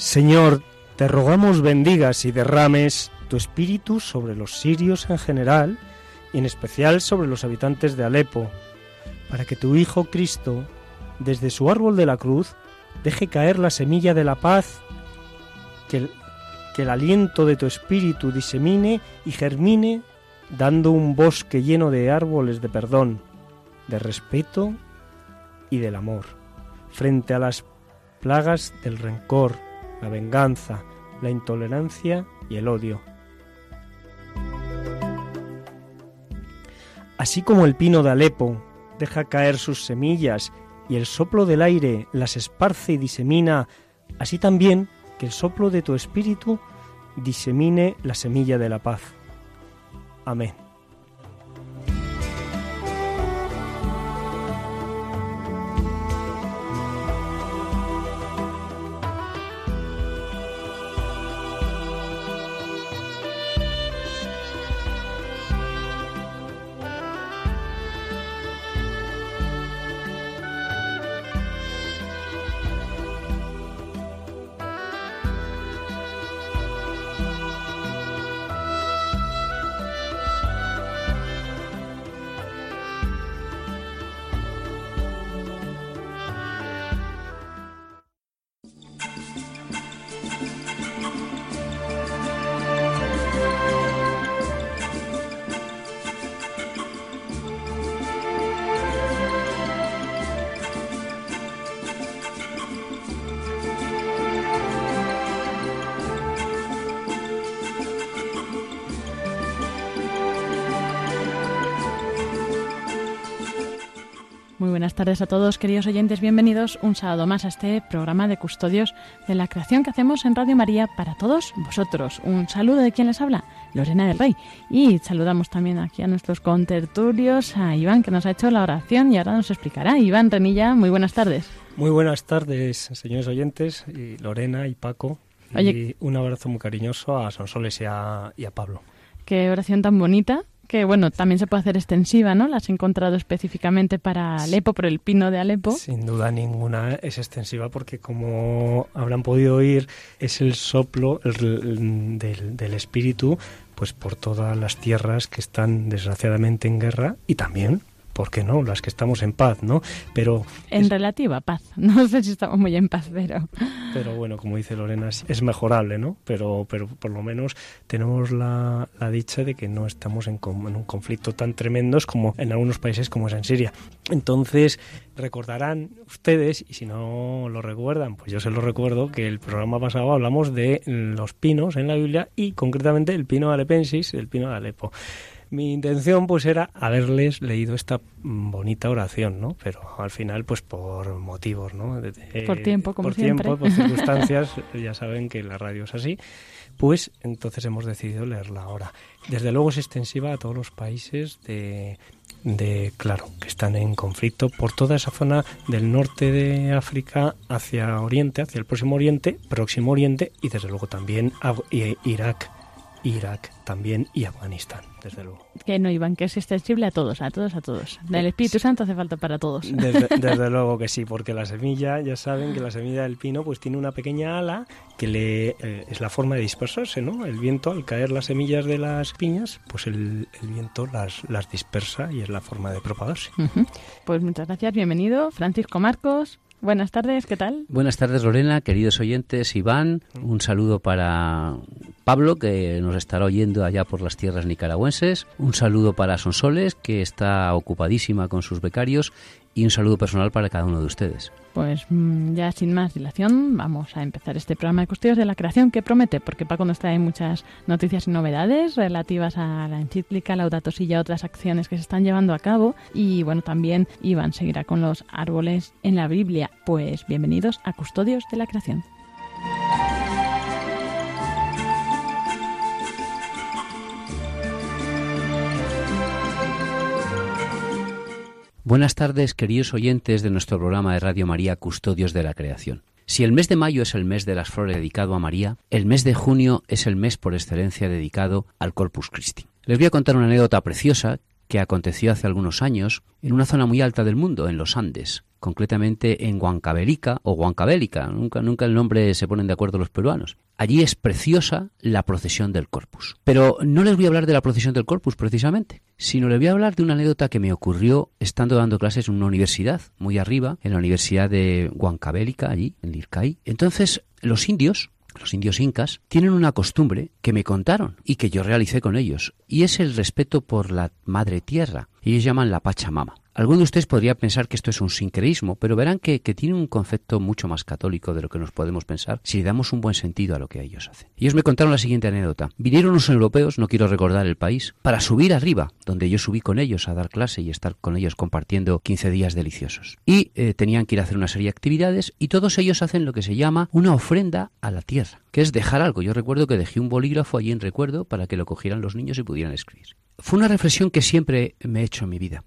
Señor, te rogamos bendigas y derrames tu espíritu sobre los sirios en general y en especial sobre los habitantes de Alepo, para que tu Hijo Cristo, desde su árbol de la cruz, deje caer la semilla de la paz, que el, aliento de tu espíritu disemine y germine, dando un bosque lleno de árboles de perdón, de respeto y del amor, frente a las plagas del rencor, la venganza, la intolerancia y el odio. Así como el pino de Alepo deja caer sus semillas y el soplo del aire las esparce y disemina, así también que el soplo de tu espíritu disemine la semilla de la paz. Amén. Buenas tardes a todos, queridos oyentes. Bienvenidos un sábado más a este programa de Custodios de la Creación que hacemos en Radio María para todos vosotros. Un saludo de quien les habla, Lorena del Rey. Y saludamos también aquí a nuestros contertulios, a Iván, que nos ha hecho la oración y ahora nos explicará. Iván Renilla, muy buenas tardes. Muy buenas tardes, señores oyentes, y Lorena y Paco. Y un abrazo muy cariñoso a Sonsoles y a, y a Pablo. Qué oración tan bonita que bueno, también se puede hacer extensiva, ¿no? La has encontrado específicamente para Alepo, por el pino de Alepo. Sin duda ninguna es extensiva porque como habrán podido oír, es el soplo el, del, del espíritu pues por todas las tierras que están desgraciadamente en guerra y también ¿por qué no? Las que estamos en paz, ¿no? Pero... En relativa paz. No sé si estamos muy en paz, pero... Pero bueno, como dice Lorena, es mejorable, ¿no? Pero, pero por lo menos tenemos la, dicha de que no estamos en, en un conflicto tan tremendo como en algunos países como es en Siria. Entonces, recordarán ustedes, y si no lo recuerdan, pues yo se lo recuerdo, que el programa pasado hablamos de los pinos en la Biblia y concretamente el pino alepensis, el pino de Alepo. Mi intención pues era haberles leído esta bonita oración, ¿no? Pero al final pues por motivos, ¿no? por tiempo, como por siempre. tiempo, por circunstancias, ya saben que la radio es así, pues entonces hemos decidido leerla ahora. Desde luego es extensiva a todos los países de de, claro, que están en conflicto por toda esa zona del norte de África hacia Oriente, hacia el próximo Oriente, Próximo Oriente y desde luego también a Irak, Irak también y Afganistán, desde luego. Que no, Iván, que es extensible a todos, a todos, a todos. Del Espíritu Santo hace falta para todos. Desde, luego que sí, porque la semilla, ya saben que la semilla del pino pues tiene una pequeña ala que le eh, es la forma de dispersarse, ¿no? El viento, al caer las semillas de las piñas, pues el, viento las, las dispersa y es la forma de propagarse. Pues muchas gracias, bienvenido, Francisco Marcos. Buenas tardes, ¿qué tal? Buenas tardes, Lorena, queridos oyentes, Iván. Un saludo para Pablo, que nos estará oyendo allá por las tierras nicaragüenses. Un saludo para Sonsoles, que está ocupadísima con sus becarios. Y un saludo personal para cada uno de ustedes. Pues mm, ya sin más dilación, vamos a empezar este programa de Custodios de la Creación que promete, porque Paco nos trae muchas noticias y novedades relativas a la encíclica Laudato Si y a otras acciones que se están llevando a cabo. Y bueno, también Iván seguirá con los árboles en la Biblia. Pues bienvenidos a Custodios de la Creación. Buenas tardes, queridos oyentes de nuestro programa de Radio María Custodios de la Creación. Si el mes de mayo es el mes de las flores dedicado a María, el mes de junio es el mes por excelencia dedicado al Corpus Christi. Les voy a contar una anécdota preciosa que aconteció hace algunos años en una zona muy alta del mundo, en los Andes, concretamente en Huancavelica o Huancavelica, nunca, nunca el nombre se ponen de acuerdo los peruanos. Allí es preciosa la procesión del Corpus. Pero no les voy a hablar de la procesión del Corpus precisamente, sino les voy a hablar de una anécdota que me ocurrió estando dando clases en una universidad, muy arriba, en la Universidad de Huancavelica, allí, en Lircay. Entonces, los indios, los indios incas, tienen una costumbre que me contaron y que yo realicé con ellos, y es el respeto por la madre tierra. Ellos llaman la Pachamama. Alguno de ustedes podría pensar que esto es un sincreísmo, pero verán que, tiene un concepto mucho más católico de lo que nos podemos pensar si le damos un buen sentido a lo que ellos hacen. Ellos me contaron la siguiente anécdota. Vinieron unos europeos, no quiero recordar el país, para subir arriba, donde yo subí con ellos a dar clase y estar con ellos compartiendo 15 días deliciosos. Y eh, tenían que ir a hacer una serie de actividades y todos ellos hacen lo que se llama una ofrenda a la tierra, que es dejar algo. Yo recuerdo que dejé un bolígrafo allí en recuerdo para que lo cogieran los niños y pudieran escribir. Fue una reflexión que siempre me he hecho en mi vida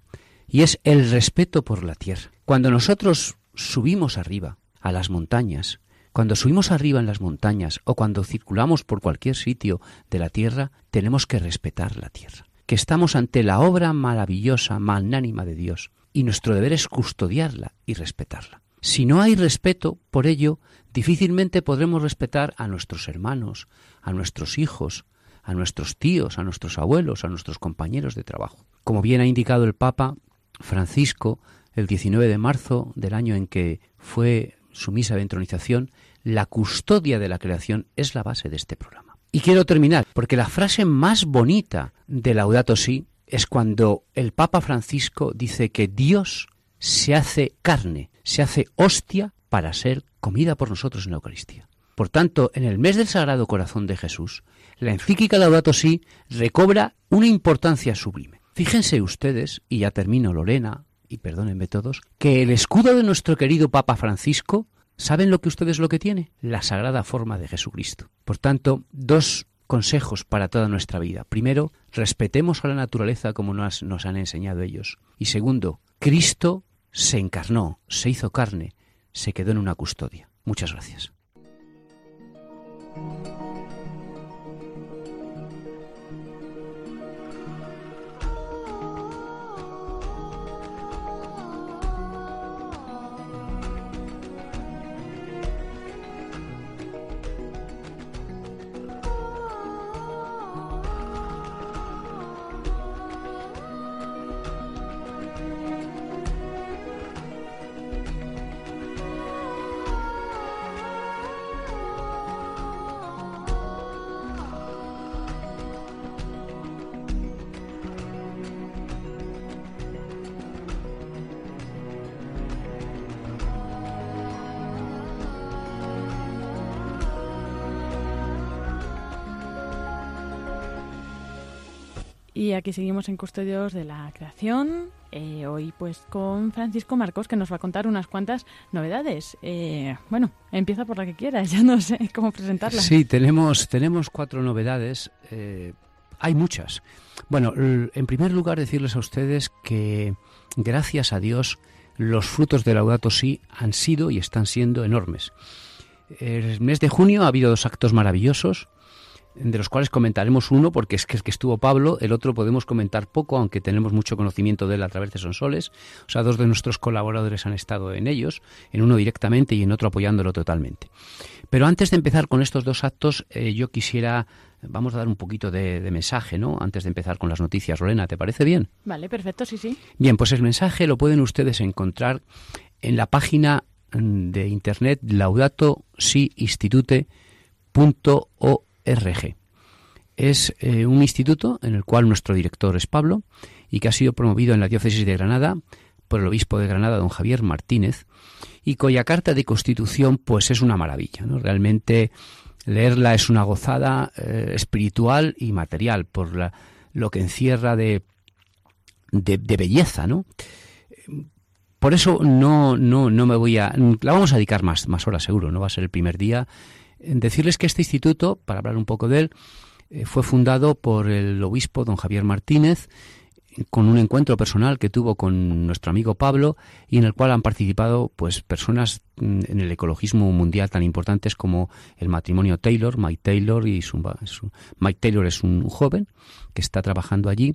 y es el respeto por la tierra. Cuando nosotros subimos arriba a las montañas, cuando subimos arriba en las montañas o cuando circulamos por cualquier sitio de la tierra, tenemos que respetar la tierra, que estamos ante la obra maravillosa, magnánima de Dios, y nuestro deber es custodiarla y respetarla. Si no hay respeto por ello, difícilmente podremos respetar a nuestros hermanos, a nuestros hijos, a nuestros tíos, a nuestros abuelos, a nuestros compañeros de trabajo. Como bien ha indicado el Papa, Francisco, el 19 de marzo del año en que fue su misa de entronización, la custodia de la creación es la base de este programa. Y quiero terminar, porque la frase más bonita de Laudato Si es cuando el Papa Francisco dice que Dios se hace carne, se hace hostia para ser comida por nosotros en la Eucaristía. Por tanto, en el mes del Sagrado Corazón de Jesús, la encíclica Laudato Si recobra una importancia sublime. Fíjense ustedes, y ya termino Lorena, y perdónenme todos, que el escudo de nuestro querido Papa Francisco, ¿saben lo que ustedes lo que tiene? La sagrada forma de Jesucristo. Por tanto, dos consejos para toda nuestra vida. Primero, respetemos a la naturaleza como nos, nos han enseñado ellos. Y segundo, Cristo se encarnó, se hizo carne, se quedó en una custodia. Muchas gracias. Aquí seguimos en Custodios de la Creación, eh, hoy pues con Francisco Marcos que nos va a contar unas cuantas novedades. Eh, bueno, empieza por la que quieras, ya no sé cómo presentarla. Sí, tenemos, tenemos cuatro novedades, eh, hay muchas. Bueno, en primer lugar decirles a ustedes que gracias a Dios los frutos de Laudato Si han sido y están siendo enormes. El mes de junio ha habido dos actos maravillosos de los cuales comentaremos uno porque es que, es que estuvo Pablo, el otro podemos comentar poco, aunque tenemos mucho conocimiento de él a través de Sonsoles. O sea, dos de nuestros colaboradores han estado en ellos, en uno directamente y en otro apoyándolo totalmente. Pero antes de empezar con estos dos actos, eh, yo quisiera, vamos a dar un poquito de, de, mensaje, ¿no? Antes de empezar con las noticias, Lorena, ¿te parece bien? Vale, perfecto, sí, sí. Bien, pues el mensaje lo pueden ustedes encontrar en la página mm, de internet laudato si RG. Es eh, un instituto en el cual nuestro director es Pablo y que ha sido promovido en la diócesis de Granada por el obispo de Granada, don Javier Martínez, y cuya carta de constitución pues es una maravilla. ¿no? Realmente leerla es una gozada eh, espiritual y material por lo que encierra de, de, de belleza, ¿no? Por eso no, no, no me voy a... La vamos a dedicar más, más horas seguro, no va a ser el primer día decirles que este instituto, para hablar un poco de él, eh, fue fundado por el obispo don Javier Martínez con un encuentro personal que tuvo con nuestro amigo Pablo y en el cual han participado pues personas mm, en el ecologismo mundial tan importantes como el matrimonio Taylor, Mike Taylor y su, Mike Taylor es un joven que está trabajando allí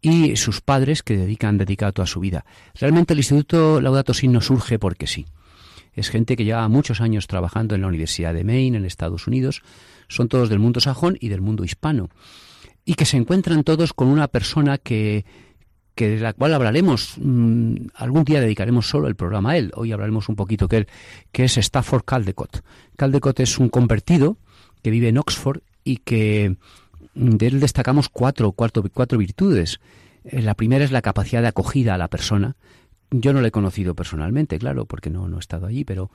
y sus padres que dedican dedicado toda su vida. Realmente el Instituto Laudato Si no surge porque sí. Es gente que lleva muchos años trabajando en la Universidad de Maine, en Estados Unidos. Son todos del mundo sajón y del mundo hispano. Y que se encuentran todos con una persona que, que de la cual hablaremos, mm, algún día dedicaremos solo el programa a él. Hoy hablaremos un poquito que él, que es Stafford Caldecott. Caldecott es un convertido que vive en Oxford y que mm, de él destacamos cuatro, cuatro, cuatro virtudes. Eh, la primera es la capacidad de acogida a la persona, yo no le he conocido personalmente, claro, porque no, no he estado allí, pero,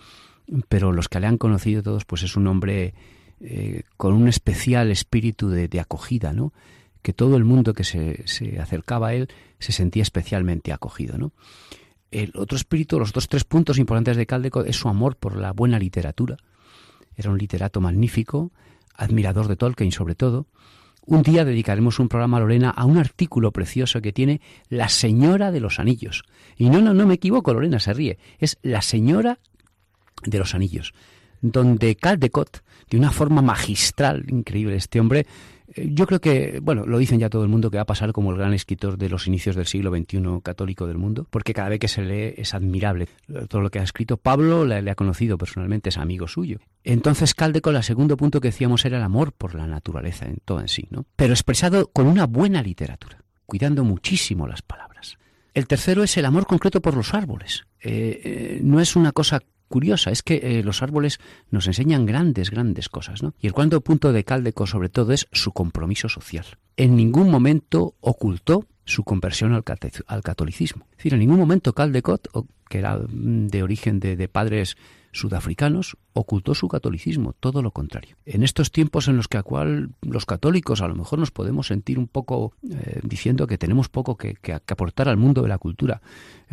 pero los que le han conocido todos, pues es un hombre eh, con un especial espíritu de, acogida, ¿no? Que todo el mundo que se, se, acercaba a él se sentía especialmente acogido, ¿no? El otro espíritu, los dos tres puntos importantes de Caldeco es su amor por la buena literatura. Era un literato magnífico, admirador de Tolkien sobre todo, un día dedicaremos un programa, Lorena, a un artículo precioso que tiene La Señora de los Anillos. Y no, no, no me equivoco, Lorena se ríe. Es La Señora de los Anillos, donde Caldecott, de una forma magistral, increíble, este hombre, eh, yo creo que, bueno, lo dicen ya todo el mundo que va a pasar como el gran escritor de los inicios del siglo XXI católico del mundo, porque cada vez que se lee es admirable todo lo que ha escrito. Pablo le, ha conocido personalmente, es amigo suyo. Entonces, Caldecott, el segundo punto que decíamos era el amor por la naturaleza en todo en sí, ¿no? Pero expresado con una buena literatura, cuidando muchísimo las palabras. El tercero es el amor concreto por los árboles. Eh, eh, no es una cosa curiosa, es que eh, los árboles nos enseñan grandes, grandes cosas, ¿no? Y el cuarto punto de Caldeco, sobre todo, es su compromiso social. En ningún momento ocultó su conversión al, catolicismo. Es decir, en ningún momento Caldecott, que era mm, de origen de padres sudafricanos, ocultó su catolicismo, todo lo contrario. En estos tiempos en los que a cual los católicos a lo mejor nos podemos sentir un poco eh, diciendo que tenemos poco que, aportar al mundo de la cultura,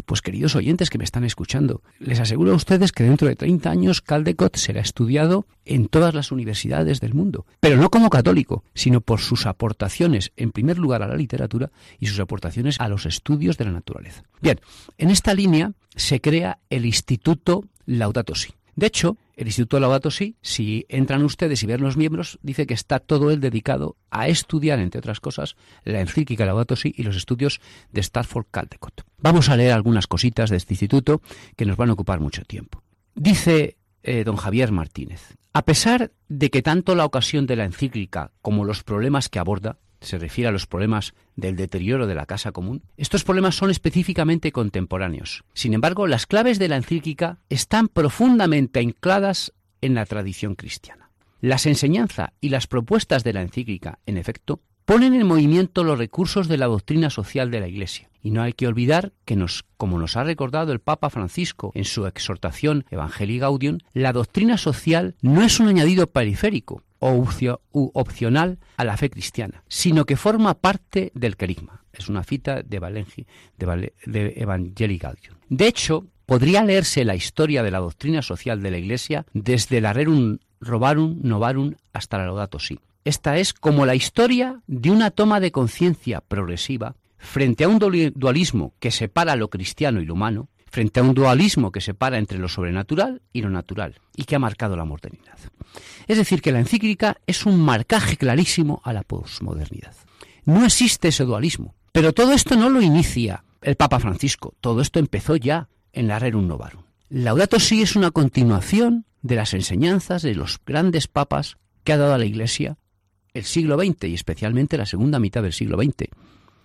pues queridos oyentes que me están escuchando, les aseguro a ustedes que dentro de 30 años Caldecott será estudiado en todas las universidades del mundo, pero no como católico, sino por sus aportaciones, en primer lugar a la literatura y sus aportaciones a los estudios de la naturaleza. Bien, en esta línea se crea el Instituto Laudato Si. De hecho, el Instituto Laudato Si, si entran ustedes y ven los miembros, dice que está todo él dedicado a estudiar, entre otras cosas, la encíclica Laudato Si y los estudios de Stafford Caldecott. Vamos a leer algunas cositas de este instituto que nos van a ocupar mucho tiempo. Dice eh, don Javier Martínez, a pesar de que tanto la ocasión de la encíclica como los problemas que aborda se refiere a los problemas del deterioro de la casa común, estos problemas son específicamente contemporáneos. Sin embargo, las claves de la encíclica están profundamente ancladas en la tradición cristiana. Las enseñanzas y las propuestas de la encíclica, en efecto, ponen en movimiento los recursos de la doctrina social de la Iglesia. Y no hay que olvidar que como nos ha recordado el Papa Francisco en su exhortación Evangelii Gaudium, la doctrina social no es un añadido periférico, o opcional a la fe cristiana, sino que forma parte del querigma. Es una cita de, Valengi, de, de De hecho, podría leerse la historia de la doctrina social de la Iglesia desde la Rerum Robarum Novarum hasta la Laudato Si. Esta es como la historia de una toma de conciencia progresiva frente a un dualismo que separa lo cristiano y lo humano, frente a un dualismo que separa entre lo sobrenatural y lo natural, y que ha marcado la modernidad. Es decir, que la encíclica es un marcaje clarísimo a la posmodernidad. No existe ese dualismo, pero todo esto no lo inicia el Papa Francisco, todo esto empezó ya en la Rerum Novarum. Laudato Si es una continuación de las enseñanzas de los grandes papas que ha dado a la Iglesia el siglo XX y especialmente la segunda mitad del siglo XX.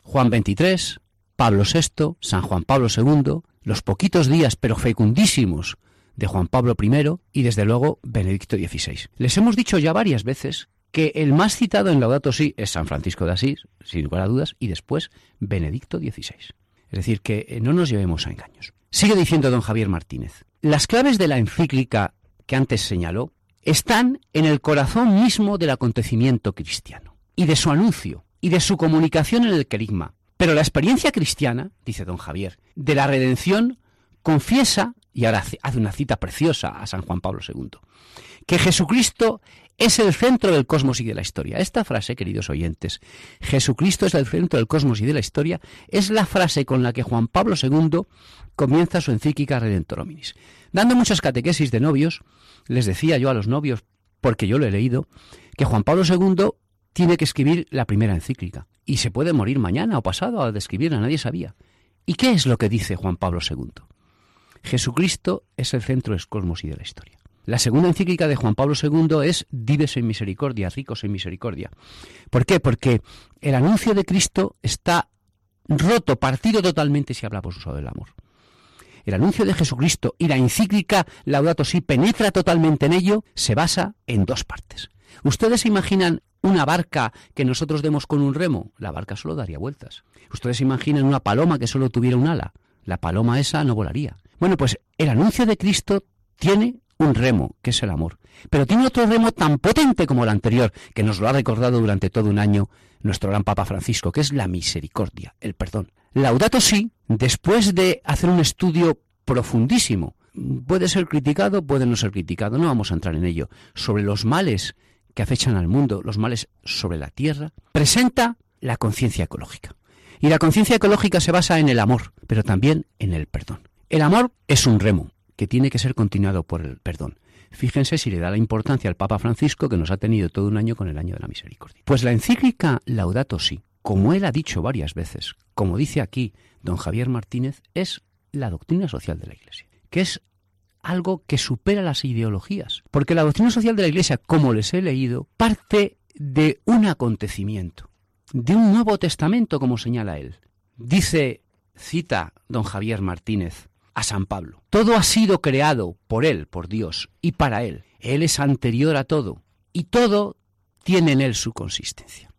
Juan XXIII, Pablo VI, San Juan Pablo II, los poquitos días pero fecundísimos de Juan Pablo I y desde luego Benedicto XVI. Les hemos dicho ya varias veces que el más citado en Laudato Si es San Francisco de Asís, sin lugar a dudas, y después Benedicto XVI. Es decir, que eh, no nos llevemos a engaños. Sigue diciendo don Javier Martínez, las claves de la encíclica que antes señaló están en el corazón mismo del acontecimiento cristiano y de su anuncio y de su comunicación en el querigma. Pero la experiencia cristiana, dice don Javier, de la redención confiesa, y ahora hace una cita preciosa a San Juan Pablo II, que Jesucristo es el centro del cosmos y de la historia. Esta frase, queridos oyentes, Jesucristo es el centro del cosmos y de la historia, es la frase con la que Juan Pablo II comienza su encíclica Redentor Hominis. Dando muchas catequesis de novios, les decía yo a los novios, porque yo lo he leído, que Juan Pablo II tiene que escribir la primera encíclica. Y se puede morir mañana o pasado al de escribirla, nadie sabía. ¿Y qué es lo que dice Juan Pablo II? Jesucristo es el centro del cosmos y de la historia. La segunda encíclica de Juan Pablo II es Dives en misericordia, ricos en misericordia. ¿Por qué? Porque el anuncio de Cristo está roto, partido totalmente si hablamos uso del amor el anuncio de Jesucristo y la encíclica Laudato Si penetra totalmente en ello, se basa en dos partes. ¿Ustedes se imaginan una barca que nosotros demos con un remo? La barca solo daría vueltas. ¿Ustedes imaginan una paloma que solo tuviera un ala? La paloma esa no volaría. Bueno, pues el anuncio de Cristo tiene un remo, que es el amor. Pero tiene otro remo tan potente como el anterior, que nos lo ha recordado durante todo un año nuestro gran Papa Francisco, que es la misericordia, el perdón. Laudato Si, después de hacer un estudio profundísimo, puede ser criticado, puede no ser criticado, no vamos a entrar en ello, sobre los males que acechan al mundo, los males sobre la tierra, presenta la conciencia ecológica. Y la conciencia ecológica se basa en el amor, pero también en el perdón. El amor es un remo que tiene que ser continuado por el perdón. Fíjense si le da la importancia al Papa Francisco que nos ha tenido todo un año con el año de la misericordia. Pues la encíclica Laudato Si, como él ha dicho varias veces, como dice aquí don Javier Martínez, es la doctrina social de la Iglesia, que es algo que supera las ideologías. Porque la doctrina social de la Iglesia, como les he leído, parte de un acontecimiento, de un Nuevo Testamento, como señala él. Dice, cita don Javier Martínez a San Pablo, todo ha sido creado por él, por Dios, y para él. Él es anterior a todo, y todo tiene en él su consistencia.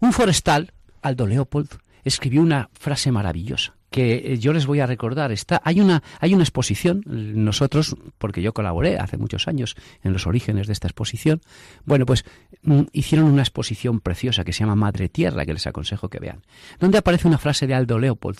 Un forestal, Aldo Leopold, escribió una frase maravillosa que eh, yo les voy a recordar. Está, hay, una, hay una exposición, nosotros, porque yo colaboré hace muchos años en los orígenes de esta exposición, bueno, pues mm, hicieron una exposición preciosa que se llama Madre Tierra, que les aconsejo que vean, donde aparece una frase de Aldo Leopold,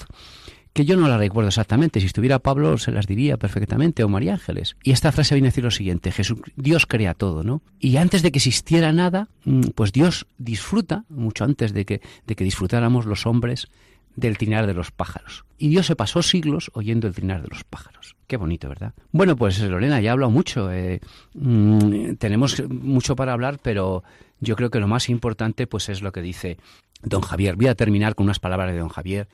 que yo no la recuerdo exactamente, si estuviera Pablo se las diría perfectamente, o María Ángeles. Y esta frase viene a decir lo siguiente, Jesús, Dios crea todo, ¿no? Y antes de que existiera nada, mm, pues Dios disfruta, mucho antes de que, de que disfrutáramos los hombres, del trinar de los pájaros. Y Dios se pasó siglos oyendo el trinar de los pájaros. Qué bonito, ¿verdad? Bueno, pues Lorena, ya ha hablado mucho. Eh, mm, tenemos mucho para hablar, pero yo creo que lo más importante pues es lo que dice don Javier. Voy a terminar con unas palabras de don Javier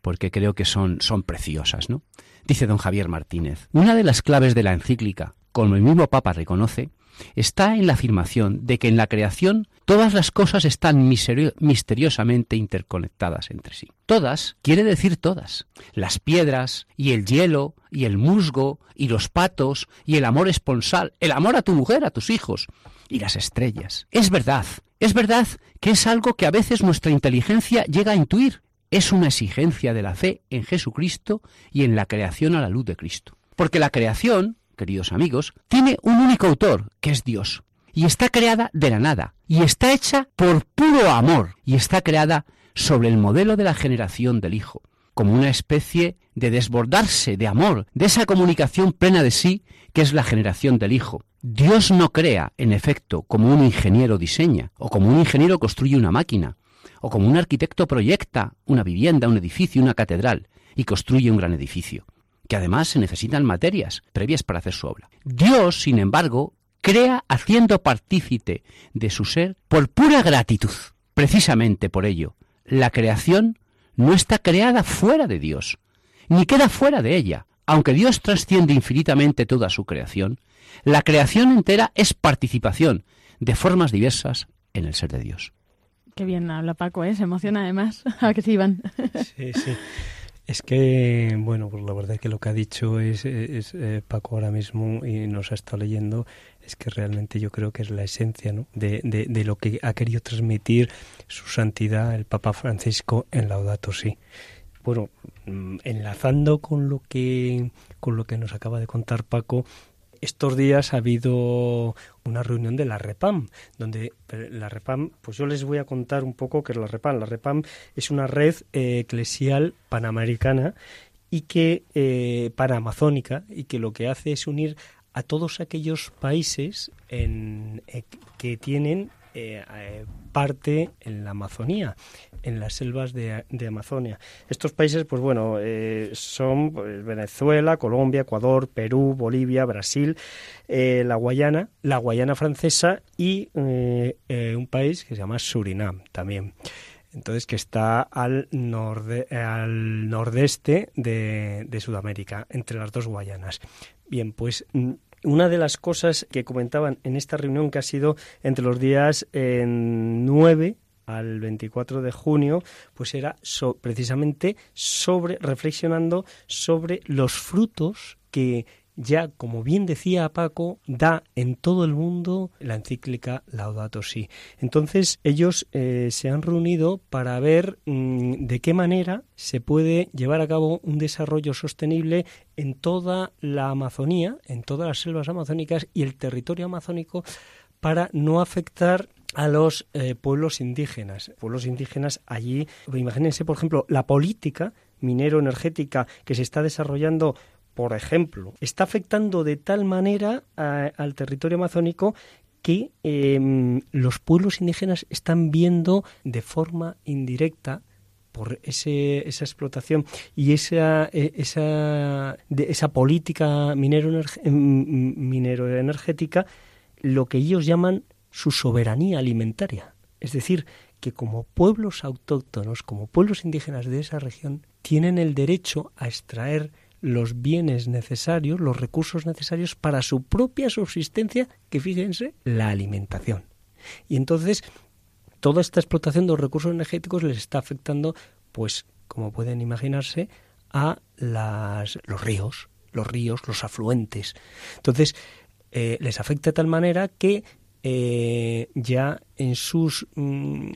porque creo que son, son preciosas, ¿no? Dice don Javier Martínez, una de las claves de la encíclica, como el mismo Papa reconoce, está en la afirmación de que en la creación todas las cosas están misteriosamente interconectadas entre sí. Todas quiere decir todas. Las piedras y el hielo y el musgo y los patos y el amor esponsal, el amor a tu mujer, a tus hijos y las estrellas. Es verdad, es verdad que es algo que a veces nuestra inteligencia llega a intuir. Es una exigencia de la fe en Jesucristo y en la creación a la luz de Cristo. Porque la creación queridos amigos, tiene un único autor, que es Dios. y está creada de la nada, y está hecha por puro amor, y está creada sobre el modelo de la generación del Hijo, como una especie de desbordarse de amor, de esa comunicación plena de sí que es la generación del Hijo. Dios no crea, en efecto, como un ingeniero diseña, o como un ingeniero construye una máquina, o como un arquitecto proyecta una vivienda, un edificio, una catedral, y construye un gran edificio, que además se necesitan materias previas para hacer su obra. Dios, sin embargo, crea haciendo partícipe de su ser por pura gratitud. Precisamente por ello, la creación no está creada fuera de Dios, ni queda fuera de ella. Aunque Dios trasciende infinitamente toda su creación, la creación entera es participación de formas diversas en el ser de Dios. Qué bien habla Paco, ¿eh? se emociona además. A que se iban. Sí, sí. Es que, bueno, pues la verdad es que lo que ha dicho es, es eh, Paco ahora mismo y nos ha estado leyendo, es que realmente yo creo que es la esencia ¿no? de, de, de, lo que ha querido transmitir su santidad el Papa Francisco en Laudato Si. Bueno, mm, enlazando con lo que con lo que nos acaba de contar Paco, estos días ha habido una reunión de la REPAM, donde la REPAM, pues yo les voy a contar un poco qué es la REPAM. La REPAM es una red eh, eclesial panamericana y que eh, panamazónica y que lo que hace es unir a todos aquellos países eh, que tienen eh, eh, parte en la Amazonía, en las selvas de, de Amazonia. Estos países, pues bueno, eh, son pues, Venezuela, Colombia, Ecuador, Perú, Bolivia, Brasil, eh, la Guayana, la Guayana francesa y eh, un país que se llama Surinam también. Entonces, que está al, norde, al nordeste de, de Sudamérica, entre las dos Guayanas. Bien, pues una de las cosas que comentaban en esta reunión que ha sido entre los días eh, 9 al 24 de junio, pues era so, precisamente sobre reflexionando sobre los frutos que ya, como bien decía Paco, da en todo el mundo la encíclica Laudato Si. Entonces, ellos eh, se han reunido para ver mmm, de qué manera se puede llevar a cabo un desarrollo sostenible en toda la Amazonía, en todas las selvas amazónicas y el territorio amazónico para no afectar a los eh, pueblos indígenas. Pueblos indígenas allí, imagínense, por ejemplo, la política minero-energética que se está desarrollando por ejemplo, está afectando de tal manera a, al territorio amazónico que eh, los pueblos indígenas están viendo de forma indirecta por ese, esa explotación y esa, esa, de, esa política minero, minero energética lo que ellos llaman su soberanía alimentaria. Es decir, que como pueblos autóctonos, como pueblos indígenas de esa región, tienen el derecho a extraer los bienes necesarios, los recursos necesarios para su propia subsistencia, que fíjense, la alimentación. Y entonces, toda esta explotación de los recursos energéticos les está afectando, pues, como pueden imaginarse, a las, los ríos, los ríos, los afluentes. Entonces, eh, les afecta de tal manera que eh, ya en sus, mm,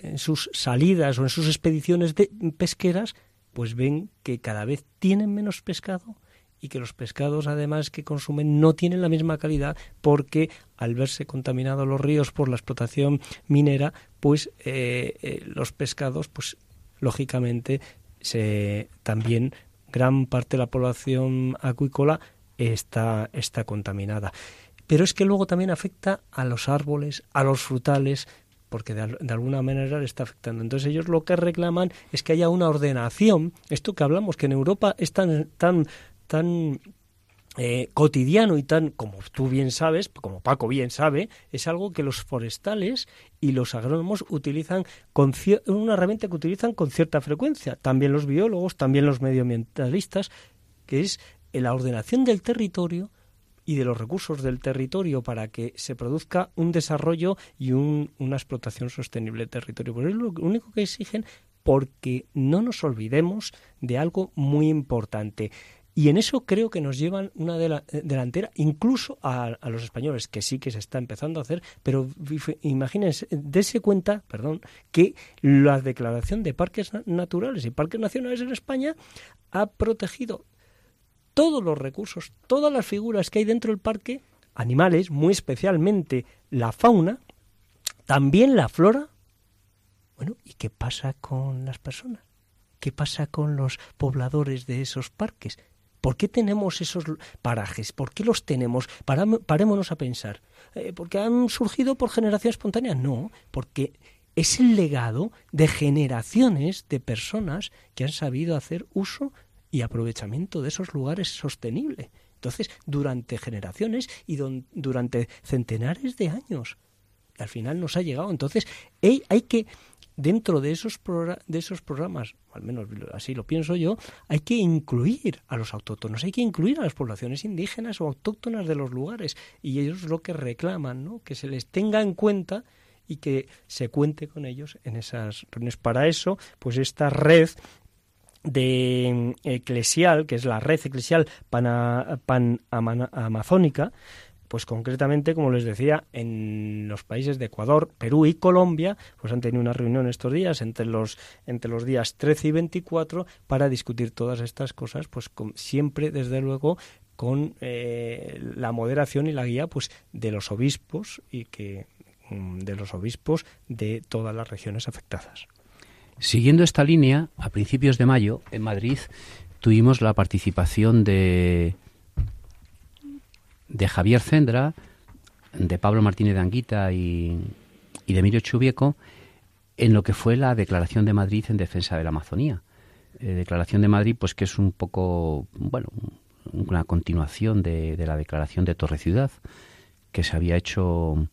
en sus salidas o en sus expediciones de, pesqueras pues ven que cada vez tienen menos pescado y que los pescados además que consumen no tienen la misma calidad porque al verse contaminados los ríos por la explotación minera, pues eh, eh, los pescados, pues lógicamente se también gran parte de la población acuícola está, está contaminada. Pero es que luego también afecta a los árboles, a los frutales, porque de, de, alguna manera le está afectando. Entonces ellos lo que reclaman es que haya una ordenación, esto que hablamos, que en Europa es tan, tan, tan eh, cotidiano y tan, como tú bien sabes, como Paco bien sabe, es algo que los forestales y los agrónomos utilizan con una herramienta que utilizan con cierta frecuencia, también los biólogos, también los medioambientalistas, que es la ordenación del territorio y de los recursos del territorio para que se produzca un desarrollo y un, una explotación sostenible del territorio. Pero es lo único que exigen porque no nos olvidemos de algo muy importante. Y en eso creo que nos llevan una la, delantera, incluso a, a, los españoles, que sí que se está empezando a hacer, pero imagínense, dése cuenta, perdón, que la declaración de parques naturales y parques nacionales en España ha protegido todos los recursos, todas las figuras que hay dentro del parque animales, muy especialmente la fauna, también la flora. Bueno, ¿y qué pasa con las personas? ¿Qué pasa con los pobladores de esos parques? ¿Por qué tenemos esos parajes? ¿Por qué los tenemos? parémonos a pensar. Eh, ¿Porque han surgido por generación espontánea? No, porque es el legado de generaciones de personas que han sabido hacer uso y aprovechamiento de esos lugares sostenible. Entonces, durante generaciones y durante centenares de años. al final nos ha llegado. Entonces, hay que dentro de esos, de esos programas, al menos así lo pienso yo, hay que incluir a los autóctonos, hay que incluir a las poblaciones indígenas o autóctonas de los lugares. Y ellos lo que reclaman, ¿no? que se les tenga en cuenta y que se cuente con ellos en esas reuniones. Para eso, pues esta red de eclesial, que es la red eclesial pan, pan pues concretamente, como les decía, en los países de Ecuador, Perú y Colombia, pues han tenido una reunión estos días entre los entre los días 13 y 24 para discutir todas estas cosas, pues siempre desde luego con eh, la moderación y la guía pues de los obispos y que mm, de los obispos de todas las regiones afectadas. Siguiendo esta línea, a principios de mayo en Madrid tuvimos la participación de de Javier Cendra, de Pablo Martínez de Anguita y, de Emilio Chubieco en lo que fue la Declaración de Madrid en defensa de la Amazonía. Eh, Declaración de Madrid, pues que es un poco, bueno, una continuación de, la Declaración de Torre Ciudad, que se había hecho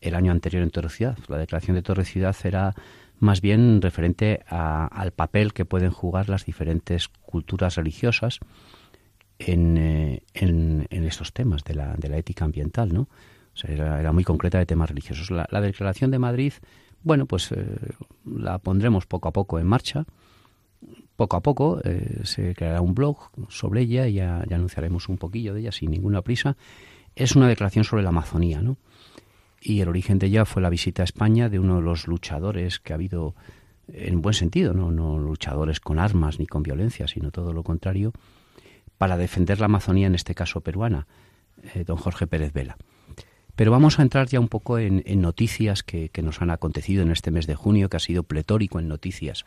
el año anterior en Torre Ciudad. La Declaración de Torre Ciudad era más bien referente al papel que pueden jugar las diferentes culturas religiosas eh, en, en, estos temas de la, de la, ética ambiental, ¿no? Sea, era, muy concreta de temas religiosos. La, Declaración de Madrid, bueno, pues eh, la pondremos poco a poco en marcha. Poco a poco eh, se creará un blog sobre ella y ya, anunciaremos un poquillo de ella sin ninguna prisa. Es una declaración sobre la Amazonía, ¿no? Y el origen de ella fue la visita a España de uno de los luchadores que ha habido en buen sentido, ¿no? luchadores con armas ni con violencia, sino todo lo contrario, para defender la Amazonía, en este caso peruana, eh, don Jorge Pérez Vela. Pero vamos a entrar ya un poco en, noticias que, nos han acontecido en este mes de junio, que ha sido pletórico en noticias.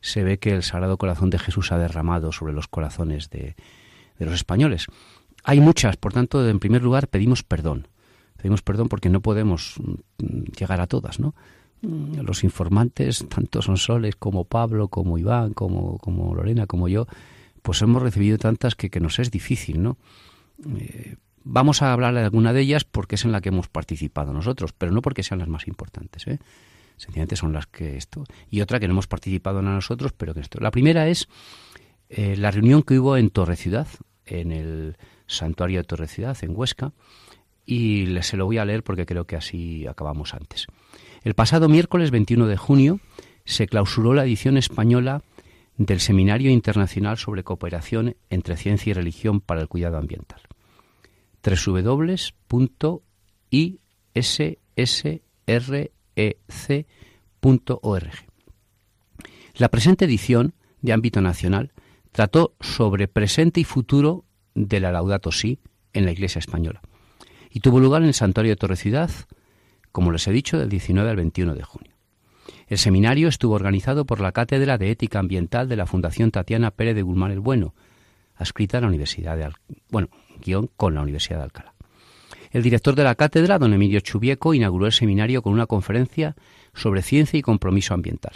Se ve que el Sagrado Corazón de Jesús ha derramado sobre los corazones de los españoles. Hay muchas, por tanto, en primer lugar pedimos perdón. Pedimos perdón porque no podemos mm, llegar a todas, ¿no? Mm, los informantes, tanto son Soles como Pablo, como Iván, como, como Lorena, como yo, pues hemos recibido tantas que, que nos es difícil, ¿no? Eh, vamos a hablar de alguna de ellas porque es en la que hemos participado nosotros, pero no porque sean las más importantes, ¿eh? Sencillamente son las que esto. Y otra que no hemos participado en nosotros, pero que esto. La primera es eh, la reunión que hubo en Torre Ciudad, en el santuario de Torre Ciudad, en Huesca, y se lo voy a leer porque creo que así acabamos antes. El pasado miércoles 21 de junio se clausuró la edición española del Seminario Internacional sobre Cooperación entre Ciencia y Religión para el Cuidado Ambiental. www.issrec.org. La presente edición, de ámbito nacional, trató sobre presente y futuro de la Laudato Si en la Iglesia española y tuvo lugar en el Santuario de Torre Ciudad, como les he dicho, del 19 al 21 de junio. El seminario estuvo organizado por la Cátedra de Ética Ambiental de la Fundación Tatiana Pérez de Guzmán el Bueno, adscrita a la Universidad de bueno, guion con la Universidad de Alcalá. El director de la cátedra, don Emilio Chubieco, inauguró el seminario con una conferencia sobre ciencia y compromiso ambiental.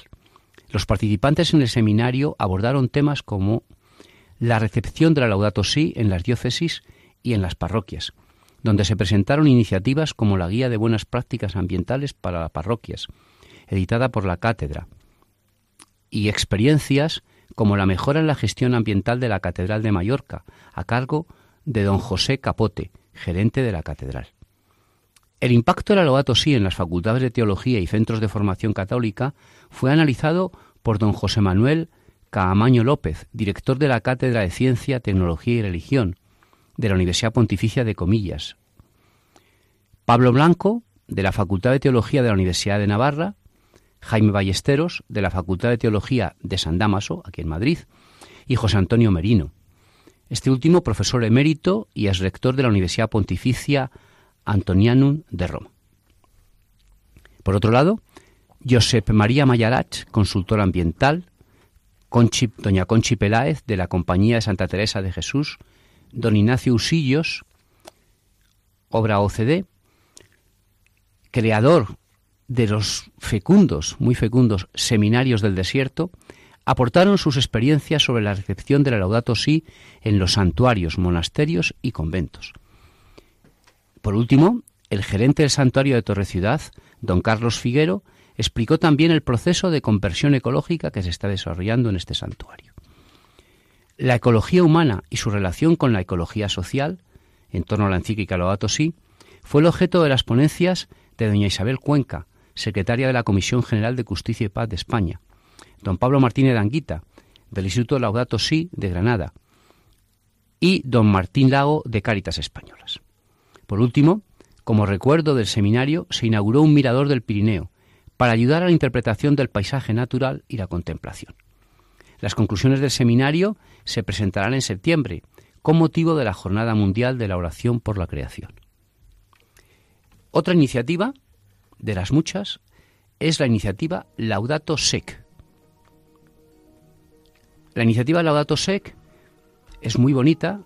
Los participantes en el seminario abordaron temas como la recepción de la Laudato Si en las diócesis y en las parroquias, donde se presentaron iniciativas como la Guía de Buenas Prácticas Ambientales para las Parroquias, editada por la Cátedra, y experiencias como la mejora en la gestión ambiental de la Catedral de Mallorca, a cargo de don José Capote, gerente de la Catedral. El impacto de la Si en las facultades de teología y centros de formación católica fue analizado por don José Manuel Caamaño López, director de la Cátedra de Ciencia, Tecnología y Religión de la Universidad Pontificia de Comillas. Pablo Blanco, de la Facultad de Teología de la Universidad de Navarra, Jaime Ballesteros, de la Facultad de Teología de San Damaso, aquí en Madrid, y José Antonio Merino. Este último, profesor emérito y es rector de la Universidad Pontificia Antonianum de Roma. Por otro lado, Josep María Mayarach, consultor ambiental, doña Conchi Peláez, de la Compañía de Santa Teresa de Jesús, don Ignacio Usillos, obra OCD, creador de los fecundos, muy fecundos, seminarios del desierto, aportaron sus experiencias sobre la recepción de la Laudato Si en los santuarios, monasterios y conventos. Por último, el gerente del santuario de Torre Ciudad, don Carlos Figuero, explicó también el proceso de conversión ecológica que se está desarrollando en este santuario. La ecología humana y su relación con la ecología social, en torno a la encíclica Laudato Si, fue el objeto de las ponencias de doña Isabel Cuenca, secretaria de la Comisión General de Justicia y Paz de España, don Pablo Martínez Anguita, del Instituto Laudato Si de Granada, y don Martín Lago de Cáritas Españolas. Por último, como recuerdo del seminario, se inauguró un mirador del Pirineo, para ayudar a la interpretación del paisaje natural y la contemplación. Las conclusiones del seminario se presentarán en septiembre, con motivo de la Jornada Mundial de la Oración por la Creación. Otra iniciativa, de las muchas, es la iniciativa Laudato Sec. La iniciativa Laudato Sec es muy bonita.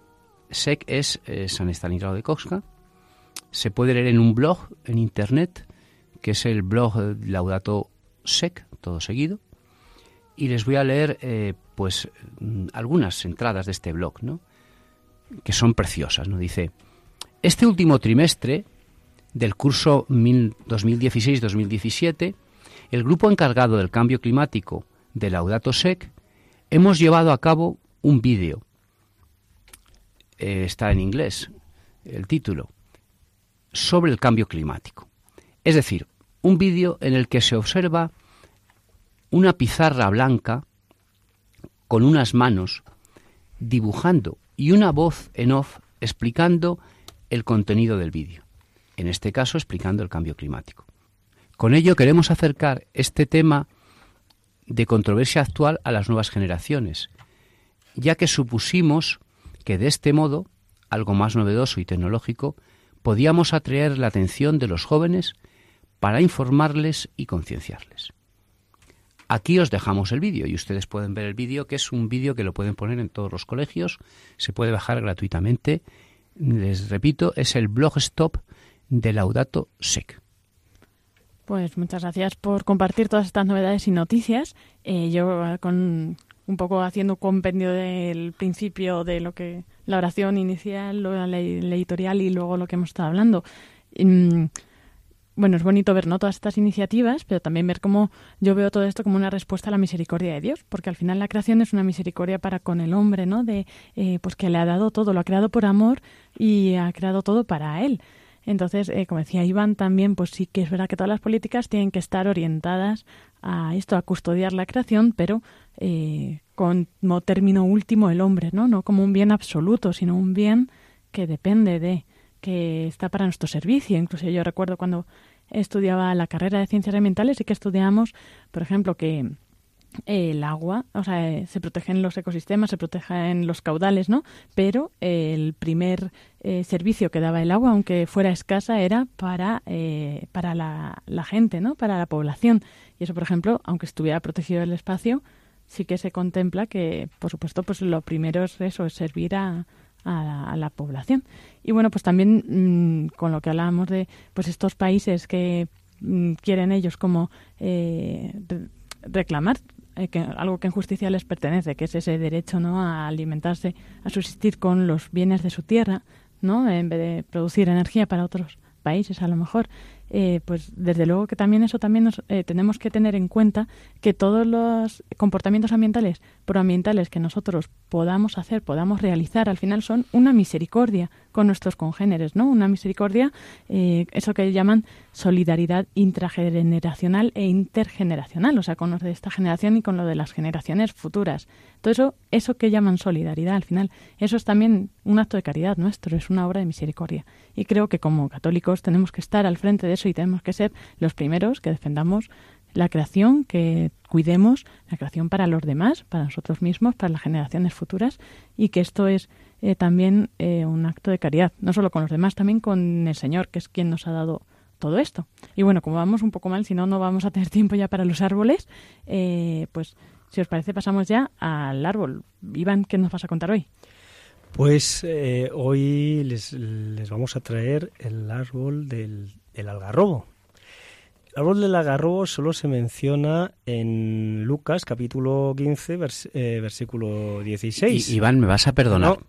Sec es eh, San Estanislao de Koxka. Se puede leer en un blog en internet que es el blog Laudato Sec, todo seguido, y les voy a leer eh, pues mm, algunas entradas de este blog, ¿no? que son preciosas. ¿no? Dice, este último trimestre del curso 2016-2017, el grupo encargado del cambio climático de Laudato Sec hemos llevado a cabo un vídeo. Eh, está en inglés el título, sobre el cambio climático. Es decir, un vídeo en el que se observa una pizarra blanca con unas manos dibujando y una voz en off explicando el contenido del vídeo, en este caso explicando el cambio climático. Con ello queremos acercar este tema de controversia actual a las nuevas generaciones, ya que supusimos que de este modo, algo más novedoso y tecnológico, podíamos atraer la atención de los jóvenes para informarles y concienciarles. Aquí os dejamos el vídeo y ustedes pueden ver el vídeo, que es un vídeo que lo pueden poner en todos los colegios, se puede bajar gratuitamente. Les repito, es el blog stop de Laudato Sec. Pues muchas gracias por compartir todas estas novedades y noticias. Eh, yo con un poco haciendo compendio del principio de lo que la oración inicial, la, la editorial y luego lo que hemos estado hablando. Mm, bueno, es bonito ver ¿no? todas estas iniciativas, pero también ver cómo yo veo todo esto como una respuesta a la misericordia de Dios, porque al final la creación es una misericordia para con el hombre, ¿no? De eh, pues que le ha dado todo, lo ha creado por amor y ha creado todo para él. Entonces, eh, como decía Iván, también, pues sí que es verdad que todas las políticas tienen que estar orientadas a esto, a custodiar la creación, pero eh, como término último el hombre, ¿no? No como un bien absoluto, sino un bien que depende de, que está para nuestro servicio. Incluso yo recuerdo cuando estudiaba la carrera de ciencias ambientales y que estudiamos, por ejemplo, que el agua, o sea, eh, se protegen los ecosistemas, se protegen los caudales, ¿no? Pero el primer eh, servicio que daba el agua, aunque fuera escasa, era para, eh, para la, la, gente, ¿no? Para la población. Y eso, por ejemplo, aunque estuviera protegido el espacio, sí que se contempla que, por supuesto, pues lo primero es eso, es servir a, a, la población. Y bueno, pues también mm, con lo que hablábamos de pues estos países que mm, quieren ellos como eh, reclamar eh, algo que en justicia les pertenece, que es ese derecho ¿no? a alimentarse, a subsistir con los bienes de su tierra, ¿no? en vez de producir energía para otros países a lo mejor. Eh, pues desde luego que también eso también nos, eh, tenemos que tener en cuenta que todos los comportamientos ambientales, proambientales que nosotros podamos hacer, podamos realizar, al final son una misericordia con nuestros congéneres, ¿no? Una misericordia, eh, eso que llaman solidaridad intrageneracional e intergeneracional, o sea, con los de esta generación y con lo de las generaciones futuras. Todo eso, eso que llaman solidaridad, al final, eso es también un acto de caridad nuestro, es una obra de misericordia. Y creo que como católicos tenemos que estar al frente de eso y tenemos que ser los primeros que defendamos la creación, que cuidemos la creación para los demás, para nosotros mismos, para las generaciones futuras y que esto es eh, también eh, un acto de caridad, no solo con los demás, también con el Señor, que es quien nos ha dado todo esto. Y bueno, como vamos un poco mal, si no, no vamos a tener tiempo ya para los árboles, eh, pues si os parece pasamos ya al árbol. Iván, ¿qué nos vas a contar hoy? Pues hoy les, vamos a traer el árbol del, del algarrobo. El árbol del algarrobo solo se menciona en Lucas capítulo 15, eh, versículo 16. Iván, me vas a perdonar.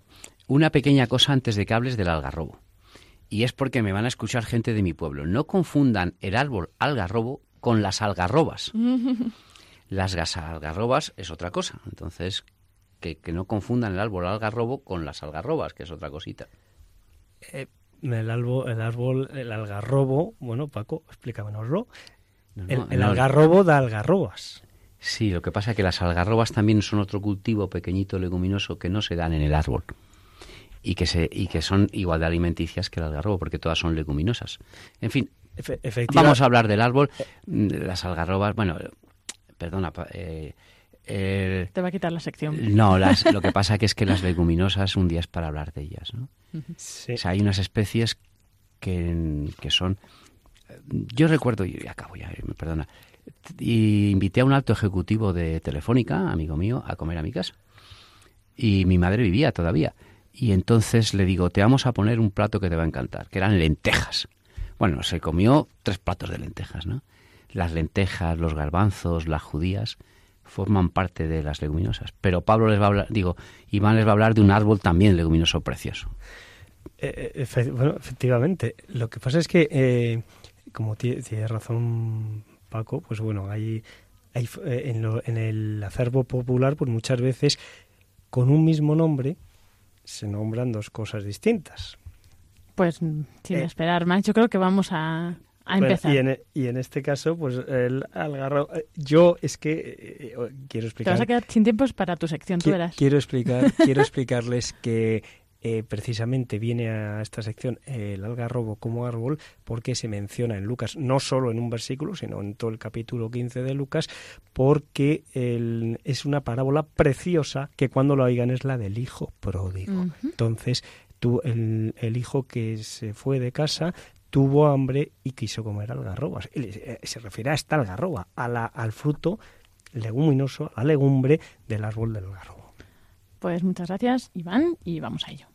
Una pequeña cosa antes de que hables del algarrobo. Y es porque me van a escuchar gente de mi pueblo. No confundan el árbol algarrobo con las algarrobas. las algarrobas es otra cosa. Entonces, que, no confundan el árbol algarrobo con las algarrobas, que es otra cosita. Eh, el árbol, el árbol, el algarrobo, bueno, Paco, explícamenoslo. el, algarrobo da algarrobas. Sí, lo que pasa es que las algarrobas también son otro cultivo pequeñito leguminoso que no se dan en el árbol y que se y que son igual de alimenticias que el algarrobo porque todas son leguminosas. En fin, vamos a hablar del árbol, de las algarrobas. Bueno, perdona. Eh, Te va a quitar la sección. No, las, lo que pasa que es que las leguminosas un día es para hablar de ellas, ¿no? hay unas especies que, son... Yo recuerdo, y acabo ya, me perdona, y invité a un alto ejecutivo de Telefónica, amigo mío, a comer a mi casa. Y mi madre vivía todavía. Y entonces le digo, te vamos a poner un plato que te va a encantar, que eran lentejas. Bueno, se comió tres platos de lentejas, ¿no? Las lentejas, los garbanzos, las judías forman parte de las leguminosas. Pero Pablo les va a hablar, digo, Iván les va a hablar de un árbol también leguminoso precioso. Eh, eh, bueno, efectivamente. Lo que pasa es que, eh, como tiene, razón Paco, pues bueno, hay, hay en, el acervo popular, pues muchas veces con un mismo nombre se nombran dos cosas distintas. Pues sin esperar más, yo creo que vamos a, empezar. y, en, y, en, este caso, pues el algarro. Yo es que quiero explicar. Te vas a quedar sin tiempo para tu sección, tú verás. Quiero explicar, quiero explicarles que eh, precisamente viene a esta sección el algarrobo como árbol porque se menciona en Lucas, no solo en un versículo, sino en todo el capítulo 15 de Lucas, porque es una parábola preciosa que cuando lo oigan es la del hijo pródigo. Entonces, tú, el, hijo que se fue de casa tuvo hambre y quiso comer algarrobas. Eh, se refiere a esta algarroba, al fruto leguminoso, a la legumbre del árbol del algarrobo. Pues muchas gracias, Iván, y vamos a ello.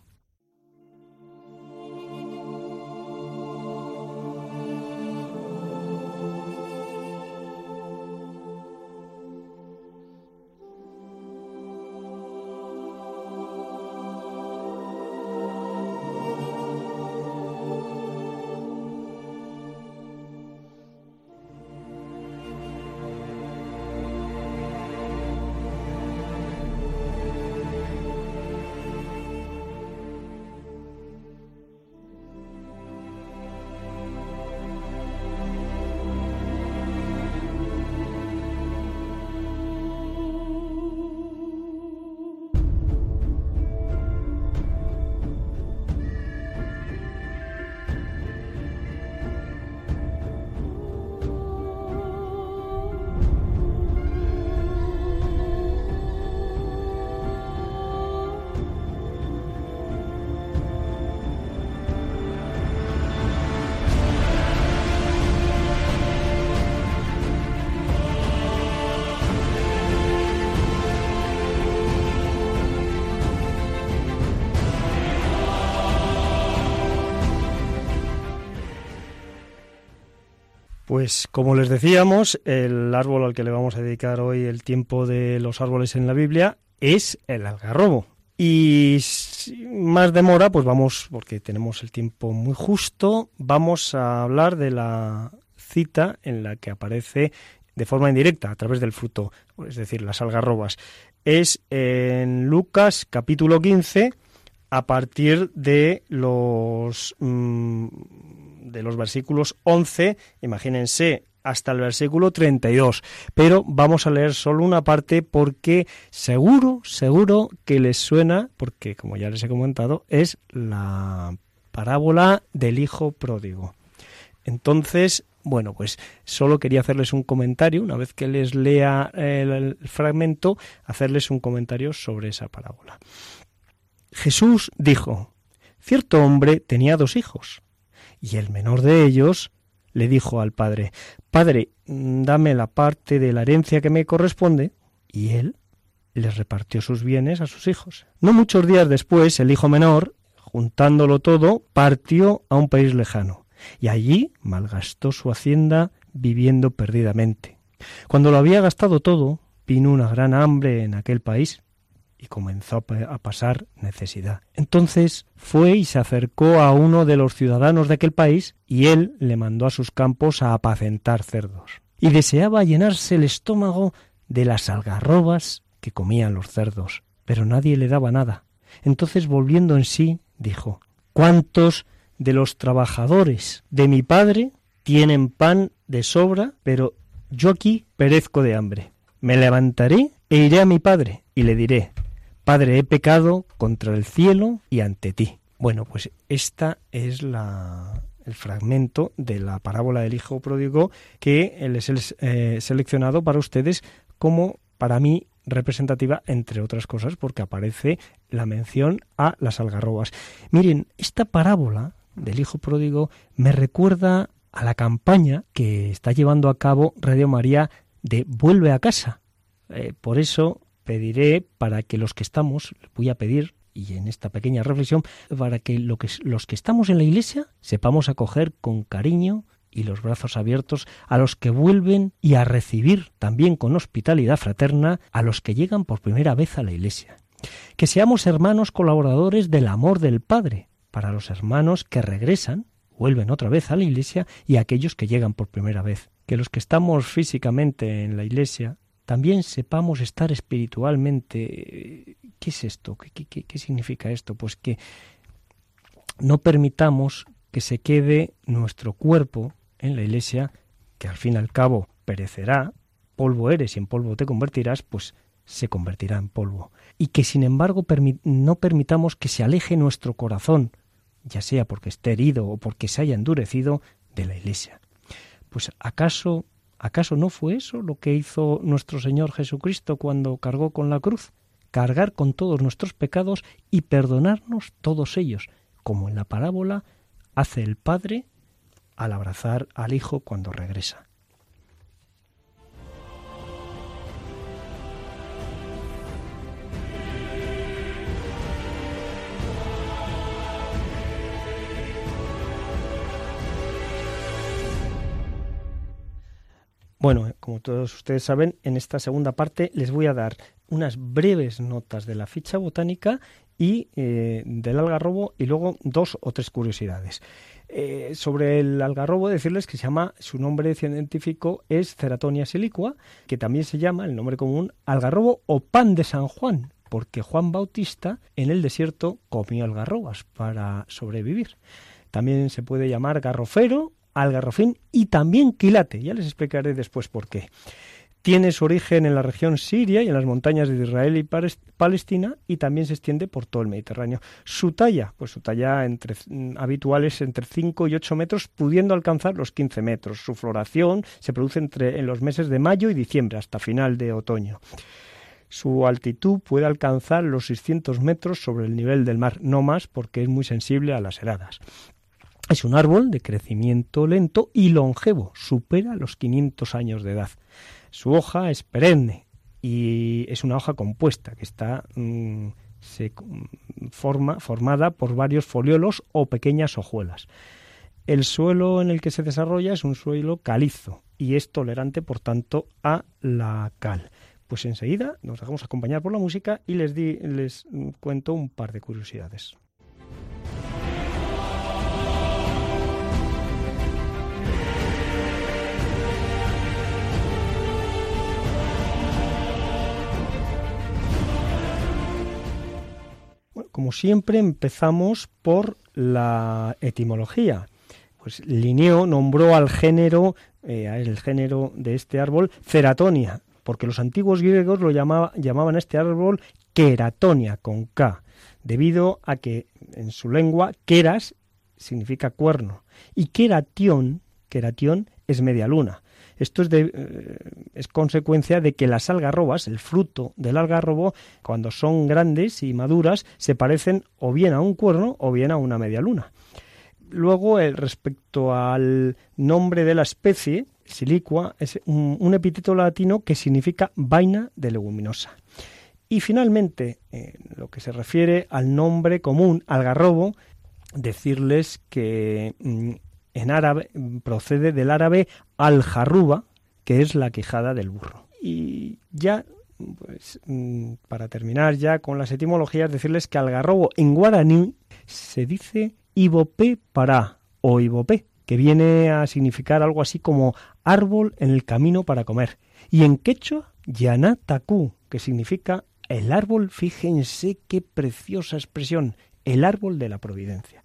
Pues como les decíamos, el árbol al que le vamos a dedicar hoy el tiempo de los árboles en la Biblia es el algarrobo. Y más demora, pues vamos, porque tenemos el tiempo muy justo, vamos a hablar de la cita en la que aparece de forma indirecta a través del fruto, es decir, las algarrobas. Es en Lucas capítulo 15, a partir de los mm, de los versículos 11, imagínense, hasta el versículo 32. Pero vamos a leer solo una parte porque seguro, seguro que les suena, porque como ya les he comentado, es la parábola del hijo pródigo. Entonces Bueno, pues solo quería hacerles un comentario, una vez que les lea el, fragmento, hacerles un comentario sobre esa parábola. Jesús dijo, cierto hombre tenía dos hijos, y el menor de ellos le dijo al padre, Padre, dame la parte de la herencia que me corresponde, y él les repartió sus bienes a sus hijos. No muchos días después, el hijo menor, juntándolo todo, partió a un país lejano, y allí malgastó su hacienda viviendo perdidamente. Cuando lo había gastado todo, vino una gran hambre en aquel país, y comenzó a pasar necesidad. Entonces fue y se acercó a uno de los ciudadanos de aquel país, y él le mandó a sus campos a apacentar cerdos. Y deseaba llenarse el estómago de las algarrobas que comían los cerdos, pero nadie le daba nada. Entonces, volviendo en sí, dijo ¿Cuántos de los trabajadores de mi padre tienen pan de sobra, pero yo aquí perezco de hambre? Me levantaré e iré a mi padre y le diré Padre, he pecado contra el cielo y ante ti. Bueno, pues esta es la, el fragmento de la parábola del Hijo Pródigo que les he eh, seleccionado para ustedes como, para mí, representativa, entre otras cosas, porque aparece la mención a las algarrobas. Miren, esta parábola del Hijo Pródigo me recuerda a la campaña que está llevando a cabo Radio María de Vuelve a casa. Eh, por eso pediré para que los que estamos, voy a pedir, y en esta pequeña reflexión, para que, lo que los que estamos en la iglesia sepamos acoger con cariño y los brazos abiertos a los que vuelven y a recibir también con hospitalidad fraterna a los que llegan por primera vez a la Iglesia. Que seamos hermanos colaboradores del amor del Padre para los hermanos que regresan, vuelven otra vez a la Iglesia y aquellos que llegan por primera vez. Que los que estamos físicamente en la Iglesia también sepamos estar espiritualmente. ¿Qué es esto? ¿Qué, qué, qué significa esto? Pues que no permitamos que se quede nuestro cuerpo en la iglesia, que al fin y al cabo perecerá, polvo eres y en polvo te convertirás, pues se convertirá en polvo. Y que sin embargo no permitamos que se aleje nuestro corazón, ya sea porque esté herido o porque se haya endurecido, de la iglesia. Pues acaso, acaso no fue eso lo que hizo nuestro Señor Jesucristo cuando cargó con la cruz, cargar con todos nuestros pecados y perdonarnos todos ellos, como en la parábola hace el Padre al abrazar al Hijo cuando regresa. Bueno, como todos ustedes saben, en esta segunda parte les voy a dar unas breves notas de la ficha botánica y eh, del algarrobo y luego dos o tres curiosidades. Eh, sobre el algarrobo, decirles que se llama, su nombre científico es Ceratonia silicua, que también se llama, el nombre común, algarrobo o pan de San Juan, porque Juan Bautista en el desierto comió algarrobas para sobrevivir. También se puede llamar garrofero, algarrofín y también quilate. Ya les explicaré después por qué. Tiene su origen en la región siria y en las montañas de Israel y Palestina y también se extiende por todo el Mediterráneo. Su talla, pues su talla entre, mm, habitual es entre 5 y 8 metros, pudiendo alcanzar los 15 metros. Su floración se produce entre, en los meses de mayo y diciembre, hasta final de otoño. Su altitud puede alcanzar los 600 metros sobre el nivel del mar, no más porque es muy sensible a las heladas. Es un árbol de crecimiento lento y longevo, supera los 500 años de edad. Su hoja es perenne y es una hoja compuesta que está mm, se forma, formada por varios foliolos o pequeñas hojuelas. El suelo en el que se desarrolla es un suelo calizo y es tolerante, por tanto, a la cal. Pues enseguida nos dejamos acompañar por la música y les, di, les cuento un par de curiosidades. Como siempre, empezamos por la etimología. Pues Linneo nombró al género, eh, el género de este árbol, ceratonia, porque los antiguos griegos lo llamaban a este árbol queratonia, con K, debido a que en su lengua keras significa cuerno y queratión, queratión es media luna. Esto es, de, eh, es consecuencia de que las algarrobas, el fruto del algarrobo, cuando son grandes y maduras, se parecen o bien a un cuerno o bien a una media luna. Luego, respecto al nombre de la especie, silicua, es un, epíteto latino que significa vaina de leguminosa. Y finalmente, en lo que se refiere al nombre común algarrobo, decirles que mm, en árabe procede del árabe al-jarruba, que es la quijada del burro. Y ya pues, mm, para terminar ya con las etimologías, decirles que algarrobo en guaraní se dice ibopé para o ibopé, que viene a significar algo así como árbol en el camino para comer. Y en quechua, yanataku, que significa el árbol, fíjense qué preciosa expresión, el árbol de la providencia.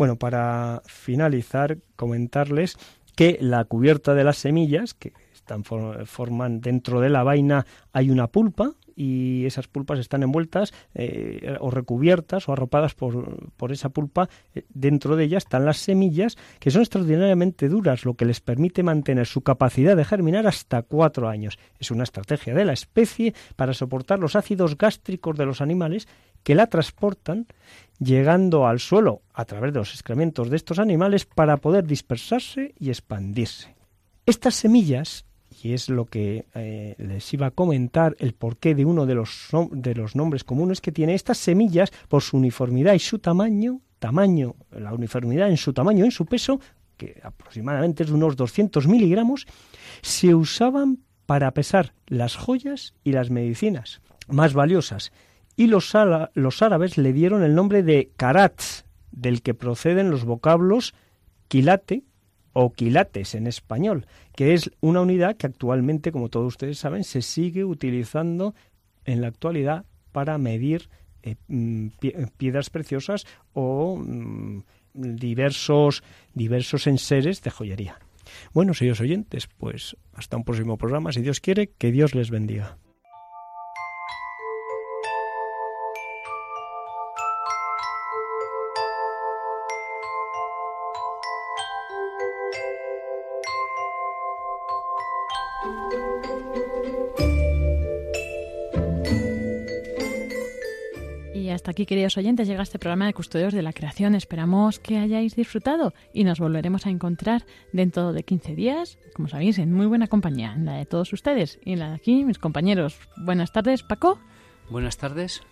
Bueno, para finalizar, comentarles que la cubierta de las semillas, que están, forman dentro de la vaina, hay una pulpa y esas pulpas están envueltas eh, o recubiertas o arropadas por, por esa pulpa. Eh, dentro de ellas están las semillas que son extraordinariamente duras, lo que les permite mantener su capacidad de germinar hasta cuatro años. Es una estrategia de la especie para soportar los ácidos gástricos de los animales que la transportan llegando al suelo a través de los excrementos de estos animales para poder dispersarse y expandirse. Estas semillas, y es lo que eh, les iba a comentar el porqué de uno de los, de los nombres comunes que tiene, estas semillas, por su uniformidad y su tamaño, tamaño, la uniformidad en su tamaño en su peso, que aproximadamente es de unos 200 miligramos, se usaban para pesar las joyas y las medicinas más valiosas y los, árabes le dieron el nombre de karatz, del que proceden los vocablos quilate o quilates en español, que es una unidad que actualmente, como todos ustedes saben, se sigue utilizando en la actualidad para medir eh, mm, piedras preciosas o mm, diversos, diversos enseres de joyería. Bueno, señores oyentes, pues hasta un próximo programa, si Dios quiere, que Dios les bendiga. Hasta aquí, queridos oyentes, llega este programa de Custodios de la Creación. Esperamos que hayáis disfrutado y nos volveremos a encontrar dentro de 15 días, como sabéis, en muy buena compañía, en la de todos ustedes y en la de aquí, mis compañeros. Buenas tardes, Paco. Buenas tardes.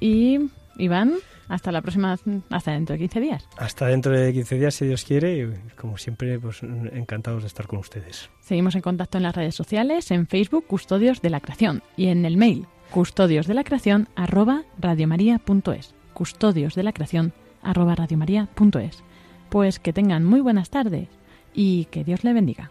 Y Iván, hasta la próxima, hasta dentro de 15 días. Hasta dentro de 15 días, si Dios quiere, y como siempre, pues encantados de estar con ustedes. Seguimos en contacto en las redes sociales, en Facebook, Custodios de la Creación, y en el mail, custodios de la creación arroba radiomaria.es. Custodios de la creación arroba. Pues que tengan muy buenas tardes y que Dios le bendiga.